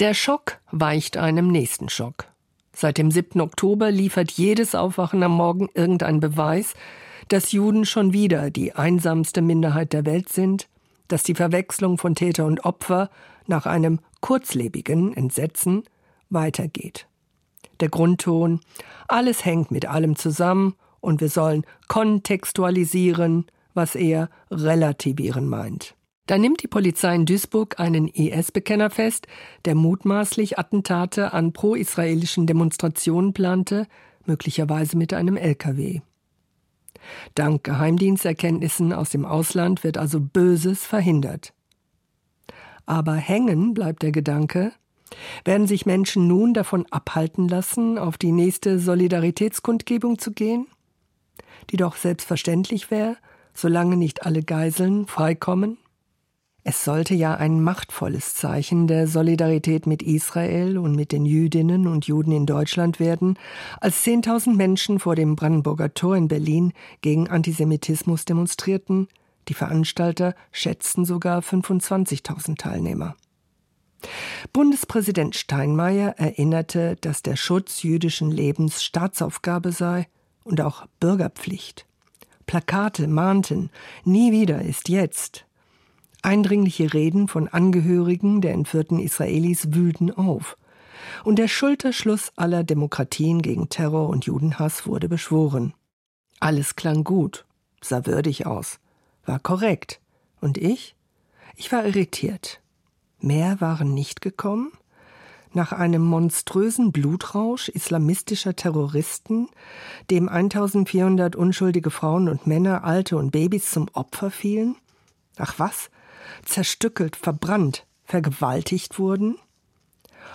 Der Schock weicht einem nächsten Schock. Seit dem 7. Oktober liefert jedes Aufwachen am Morgen irgendein Beweis, dass Juden schon wieder die einsamste Minderheit der Welt sind, dass die Verwechslung von Täter und Opfer nach einem kurzlebigen Entsetzen weitergeht. Der Grundton, alles hängt mit allem zusammen und wir sollen kontextualisieren, was er relativieren meint. Da nimmt die Polizei in Duisburg einen IS-Bekenner fest, der mutmaßlich Attentate an pro-israelischen Demonstrationen plante, möglicherweise mit einem LKW. Dank Geheimdiensterkenntnissen aus dem Ausland wird also Böses verhindert. Aber hängen bleibt der Gedanke, werden sich Menschen nun davon abhalten lassen, auf die nächste Solidaritätskundgebung zu gehen? Die doch selbstverständlich wäre, solange nicht alle Geiseln freikommen? Es sollte ja ein machtvolles Zeichen der Solidarität mit Israel und mit den Jüdinnen und Juden in Deutschland werden, als 10.000 Menschen vor dem Brandenburger Tor in Berlin gegen Antisemitismus demonstrierten. Die Veranstalter schätzten sogar 25.000 Teilnehmer. Bundespräsident Steinmeier erinnerte, dass der Schutz jüdischen Lebens Staatsaufgabe sei und auch Bürgerpflicht. Plakate mahnten, nie wieder ist jetzt. Eindringliche Reden von Angehörigen der entführten Israelis wühlten auf. Und der Schulterschluss aller Demokratien gegen Terror und Judenhass wurde beschworen. Alles klang gut, sah würdig aus, war korrekt. Und ich? Ich war irritiert. Mehr waren nicht gekommen? Nach einem monströsen Blutrausch islamistischer Terroristen, dem 1400 unschuldige Frauen und Männer, Alte und Babys zum Opfer fielen? Ach was? Zerstückelt, verbrannt, vergewaltigt wurden?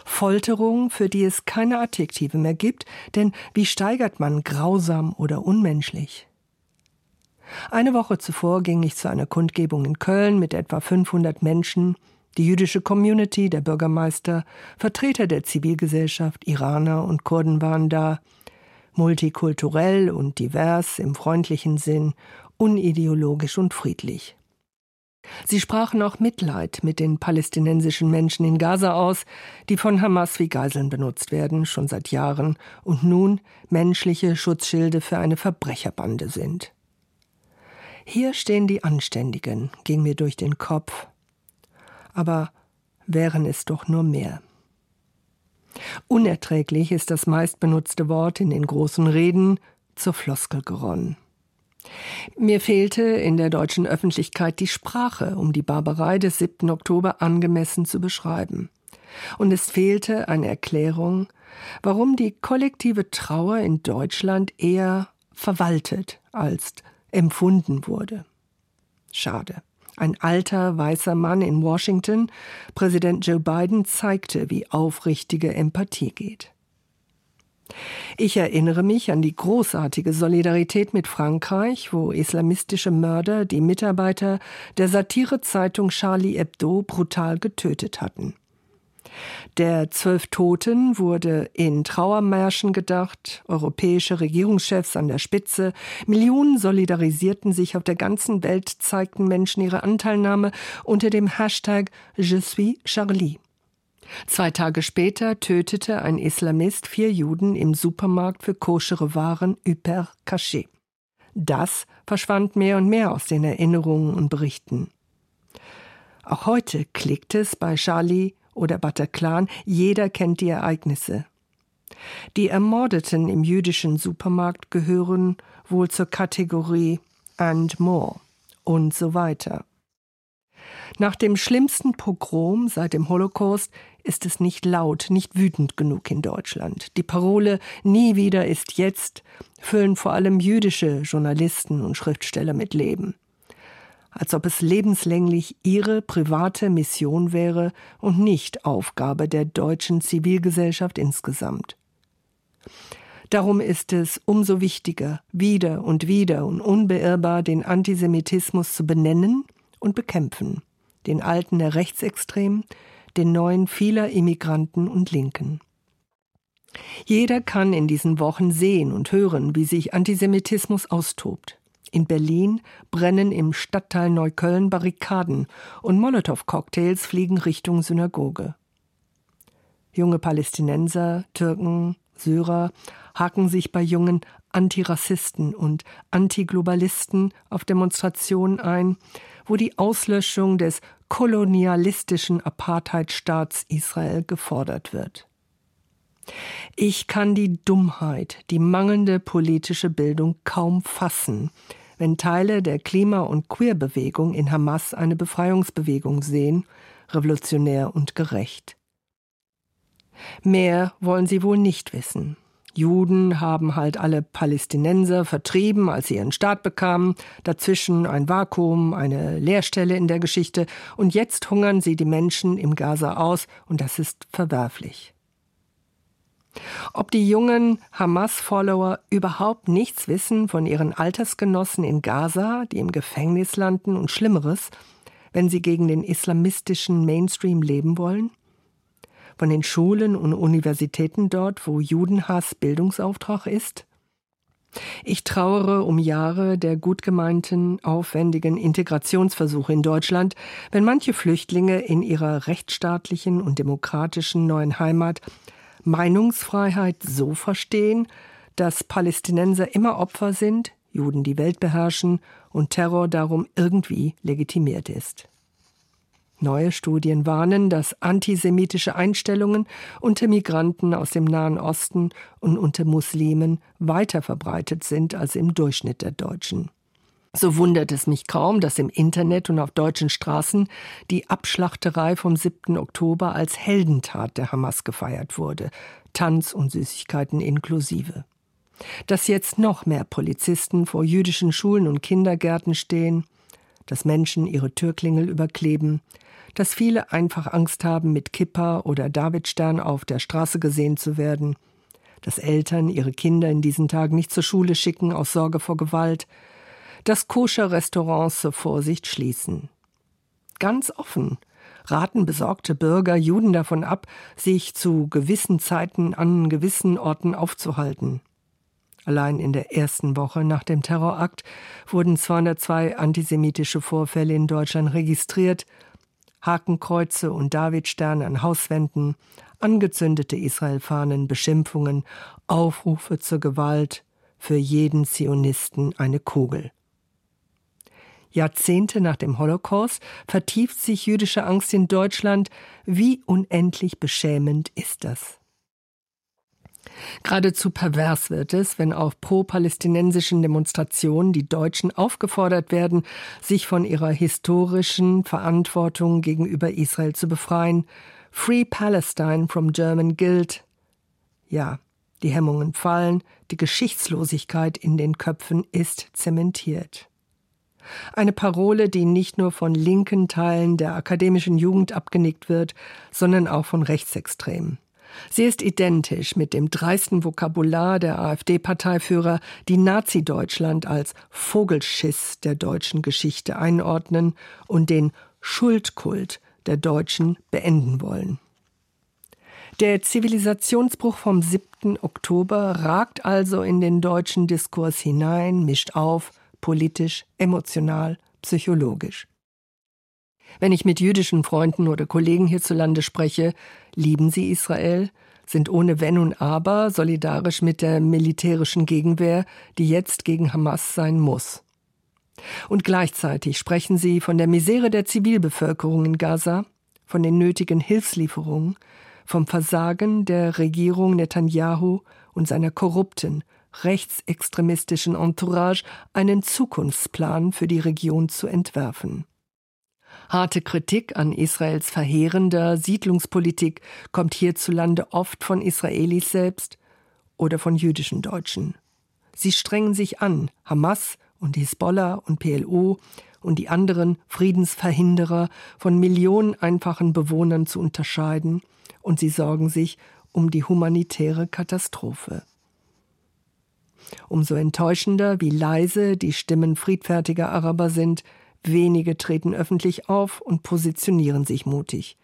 Folterung, für die es keine Adjektive mehr gibt, denn wie steigert man grausam oder unmenschlich? Eine Woche zuvor ging ich zu einer Kundgebung in Köln mit etwa 500 Menschen, die jüdische Community, der Bürgermeister, Vertreter der Zivilgesellschaft, Iraner und Kurden waren da, multikulturell und divers im freundlichen Sinn, unideologisch und friedlich. Sie sprachen auch Mitleid mit den palästinensischen Menschen in Gaza aus, die von Hamas wie Geiseln benutzt werden, schon seit Jahren, und nun menschliche Schutzschilde für eine Verbrecherbande sind. Hier stehen die Anständigen, ging mir durch den Kopf. Aber wären es doch nur mehr. Unerträglich ist das meistbenutzte Wort in den großen Reden zur Floskel geronnen. Mir fehlte in der deutschen Öffentlichkeit die Sprache, um die Barbarei des 7. Oktober angemessen zu beschreiben. Und es fehlte eine Erklärung, warum die kollektive Trauer in Deutschland eher verwaltet als empfunden wurde. Schade. Ein alter weißer Mann in Washington, Präsident Joe Biden, zeigte, wie aufrichtige Empathie geht. Ich erinnere mich an die großartige Solidarität mit Frankreich, wo islamistische Mörder die Mitarbeiter der Satirezeitung Charlie Hebdo brutal getötet hatten. Der zwölf Toten wurde in Trauermärschen gedacht, europäische Regierungschefs an der Spitze, Millionen solidarisierten sich auf der ganzen Welt, zeigten Menschen ihre Anteilnahme unter dem Hashtag Je suis Charlie. Zwei Tage später tötete ein Islamist vier Juden im Supermarkt für koschere Waren Hyper Caché. Das verschwand mehr und mehr aus den Erinnerungen und Berichten. Auch heute klickt es bei Charlie oder Bataclan, jeder kennt die Ereignisse. Die Ermordeten im jüdischen Supermarkt gehören wohl zur Kategorie and more und so weiter. Nach dem schlimmsten Pogrom seit dem Holocaust ist es nicht laut, nicht wütend genug in Deutschland. Die Parole Nie wieder ist jetzt füllen vor allem jüdische Journalisten und Schriftsteller mit Leben. Als ob es lebenslänglich ihre private Mission wäre und nicht Aufgabe der deutschen Zivilgesellschaft insgesamt. Darum ist es umso wichtiger, wieder und wieder und unbeirrbar den Antisemitismus zu benennen und bekämpfen, den alten der Rechtsextremen, den neuen vieler Immigranten und Linken. Jeder kann in diesen Wochen sehen und hören, wie sich Antisemitismus austobt. In Berlin brennen im Stadtteil Neukölln Barrikaden und Molotow-Cocktails fliegen Richtung Synagoge. Junge Palästinenser, Türken, Syrer haken sich bei jungen Antirassisten und Antiglobalisten auf Demonstrationen ein, wo die Auslöschung des kolonialistischen Apartheidstaats Israel gefordert wird. Ich kann die Dummheit, die mangelnde politische Bildung kaum fassen, wenn Teile der Klima- und Queerbewegung in Hamas eine Befreiungsbewegung sehen, revolutionär und gerecht. Mehr wollen sie wohl nicht wissen. Juden haben halt alle Palästinenser vertrieben, als sie ihren Staat bekamen, dazwischen ein Vakuum, eine Leerstelle in der Geschichte, und jetzt hungern sie die Menschen im Gaza aus, und das ist verwerflich. Ob die jungen Hamas-Follower überhaupt nichts wissen von ihren Altersgenossen in Gaza, die im Gefängnis landen und Schlimmeres, wenn sie gegen den islamistischen Mainstream leben wollen? Von den Schulen und Universitäten dort, wo Judenhass Bildungsauftrag ist? Ich trauere um Jahre der gut gemeinten, aufwendigen Integrationsversuche in Deutschland, wenn manche Flüchtlinge in ihrer rechtsstaatlichen und demokratischen neuen Heimat Meinungsfreiheit so verstehen, dass Palästinenser immer Opfer sind, Juden die Welt beherrschen und Terror darum irgendwie legitimiert ist. Neue Studien warnen, dass antisemitische Einstellungen unter Migranten aus dem Nahen Osten und unter Muslimen weiter verbreitet sind als im Durchschnitt der Deutschen. So wundert es mich kaum, dass im Internet und auf deutschen Straßen die Abschlachterei vom 7. Oktober als Heldentat der Hamas gefeiert wurde, Tanz und Süßigkeiten inklusive. Dass jetzt noch mehr Polizisten vor jüdischen Schulen und Kindergärten stehen, dass Menschen ihre Türklingel überkleben, dass viele einfach Angst haben, mit Kippa oder Davidstern auf der Straße gesehen zu werden, dass Eltern ihre Kinder in diesen Tagen nicht zur Schule schicken aus Sorge vor Gewalt, dass Koscher-Restaurants zur Vorsicht schließen. Ganz offen raten besorgte Bürger Juden davon ab, sich zu gewissen Zeiten an gewissen Orten aufzuhalten. Allein in der ersten Woche nach dem Terrorakt wurden 202 antisemitische Vorfälle in Deutschland registriert, Hakenkreuze und Davidsterne an Hauswänden, angezündete Israelfahnen, Beschimpfungen, Aufrufe zur Gewalt, für jeden Zionisten eine Kugel. Jahrzehnte nach dem Holocaust vertieft sich jüdische Angst in Deutschland. Wie unendlich beschämend ist das? Geradezu pervers wird es, wenn auf pro-palästinensischen Demonstrationen die Deutschen aufgefordert werden, sich von ihrer historischen Verantwortung gegenüber Israel zu befreien. Free Palestine from German Guilt. Ja, die Hemmungen fallen, die Geschichtslosigkeit in den Köpfen ist zementiert. Eine Parole, die nicht nur von linken Teilen der akademischen Jugend abgenickt wird, sondern auch von Rechtsextremen. Sie ist identisch mit dem dreisten Vokabular der AfD-Parteiführer, die Nazi-Deutschland als Vogelschiss der deutschen Geschichte einordnen und den Schuldkult der Deutschen beenden wollen. Der Zivilisationsbruch vom 7. Oktober ragt also in den deutschen Diskurs hinein, mischt auf, politisch, emotional, psychologisch. Wenn ich mit jüdischen Freunden oder Kollegen hierzulande spreche, lieben sie Israel, sind ohne Wenn und Aber solidarisch mit der militärischen Gegenwehr, die jetzt gegen Hamas sein muss. Und gleichzeitig sprechen sie von der Misere der Zivilbevölkerung in Gaza, von den nötigen Hilfslieferungen, vom Versagen der Regierung Netanyahu und seiner korrupten, rechtsextremistischen Entourage einen Zukunftsplan für die Region zu entwerfen. Harte Kritik an Israels verheerender Siedlungspolitik kommt hierzulande oft von Israelis selbst oder von jüdischen Deutschen. Sie strengen sich an, Hamas und Hisbollah und PLO und die anderen Friedensverhinderer von Millionen einfachen Bewohnern zu unterscheiden, und sie sorgen sich um die humanitäre Katastrophe. Umso enttäuschender, wie leise die Stimmen friedfertiger Araber sind, wenige treten öffentlich auf und positionieren sich mutig.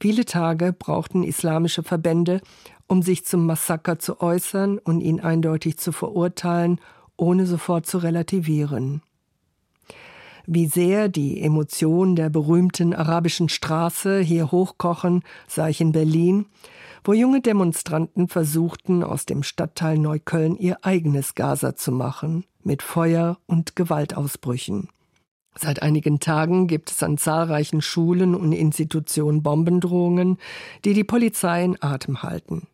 Viele Tage brauchten islamische Verbände, um sich zum Massaker zu äußern und ihn eindeutig zu verurteilen, ohne sofort zu relativieren. Wie sehr die Emotionen der berühmten arabischen Straße hier hochkochen, sah ich in Berlin, wo junge Demonstranten versuchten, aus dem Stadtteil Neukölln ihr eigenes Gaza zu machen, mit Feuer und Gewaltausbrüchen. Seit einigen Tagen gibt es an zahlreichen Schulen und Institutionen Bombendrohungen, die die Polizei in Atem halten.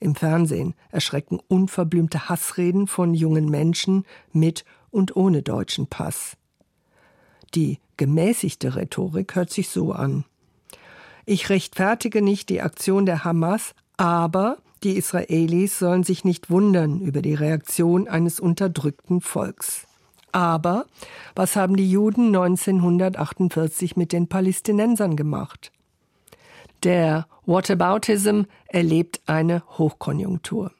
Im Fernsehen erschrecken unverblümte Hassreden von jungen Menschen mit und ohne deutschen Pass. Die gemäßigte Rhetorik hört sich so an. Ich rechtfertige nicht die Aktion der Hamas, aber die Israelis sollen sich nicht wundern über die Reaktion eines unterdrückten Volks. Aber was haben die Juden 1948 mit den Palästinensern gemacht? Der Whataboutism erlebt eine Hochkonjunktur.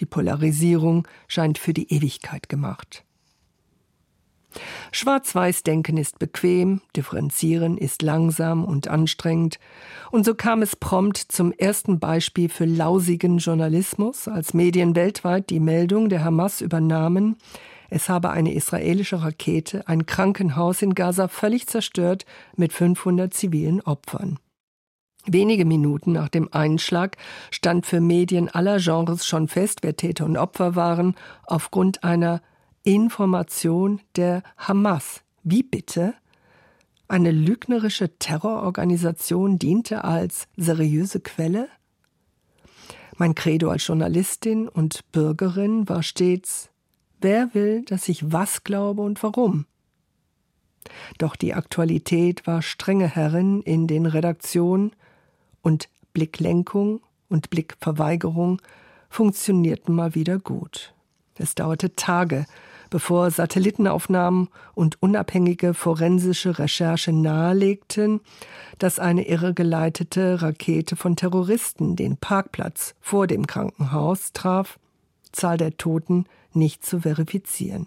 Die Polarisierung scheint für die Ewigkeit gemacht. Schwarz-Weiß-Denken ist bequem, Differenzieren ist langsam und anstrengend. Und so kam es prompt zum ersten Beispiel für lausigen Journalismus, als Medien weltweit die Meldung der Hamas übernahmen, es habe eine israelische Rakete ein Krankenhaus in Gaza völlig zerstört mit 500 zivilen Opfern. Wenige Minuten nach dem Einschlag stand für Medien aller Genres schon fest, wer Täter und Opfer waren, aufgrund einer Information der Hamas. Wie bitte? Eine lügnerische Terrororganisation diente als seriöse Quelle? Mein Credo als Journalistin und Bürgerin war stets, wer will, dass ich was glaube und warum? Doch die Aktualität war strenge Herrin in den Redaktionen und Blicklenkung und Blickverweigerung funktionierten mal wieder gut. Es dauerte Tage, bevor Satellitenaufnahmen und unabhängige forensische Recherche nahelegten, dass eine irregeleitete Rakete von Terroristen den Parkplatz vor dem Krankenhaus traf, Zahl der Toten nicht zu verifizieren.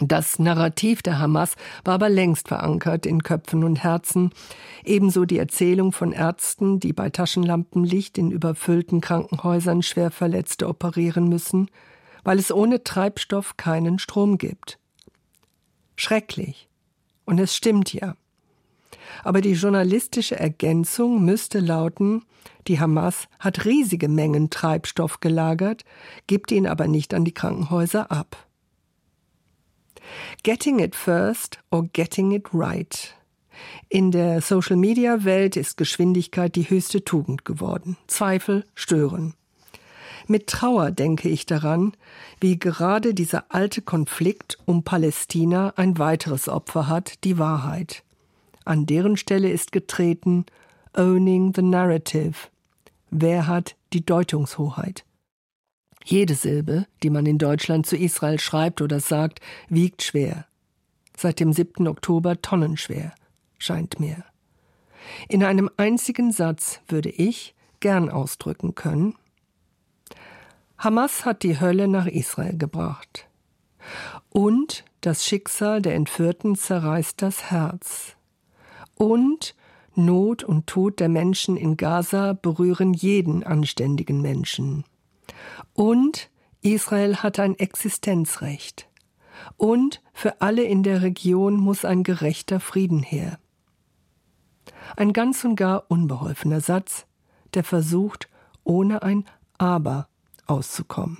Das Narrativ der Hamas war aber längst verankert in Köpfen und Herzen, ebenso die Erzählung von Ärzten, die bei Taschenlampenlicht in überfüllten Krankenhäusern schwer Verletzte operieren müssen, weil es ohne Treibstoff keinen Strom gibt. Schrecklich. Und es stimmt ja. Aber die journalistische Ergänzung müsste lauten, die Hamas hat riesige Mengen Treibstoff gelagert, gibt ihn aber nicht an die Krankenhäuser ab. Getting it first or getting it right. In der Social-Media-Welt ist Geschwindigkeit die höchste Tugend geworden. Zweifel stören. Mit Trauer denke ich daran, wie gerade dieser alte Konflikt um Palästina ein weiteres Opfer hat, die Wahrheit. An deren Stelle ist getreten Owning the Narrative. Wer hat die Deutungshoheit? Jede Silbe, die man in Deutschland zu Israel schreibt oder sagt, wiegt schwer. Seit dem 7. Oktober tonnenschwer, scheint mir. In einem einzigen Satz würde ich gern ausdrücken können, Hamas hat die Hölle nach Israel gebracht. Und das Schicksal der Entführten zerreißt das Herz. Und Not und Tod der Menschen in Gaza berühren jeden anständigen Menschen. Und Israel hat ein Existenzrecht. Und für alle in der Region muss ein gerechter Frieden her. Ein ganz und gar unbeholfener Satz, der versucht, ohne ein Aber auszukommen.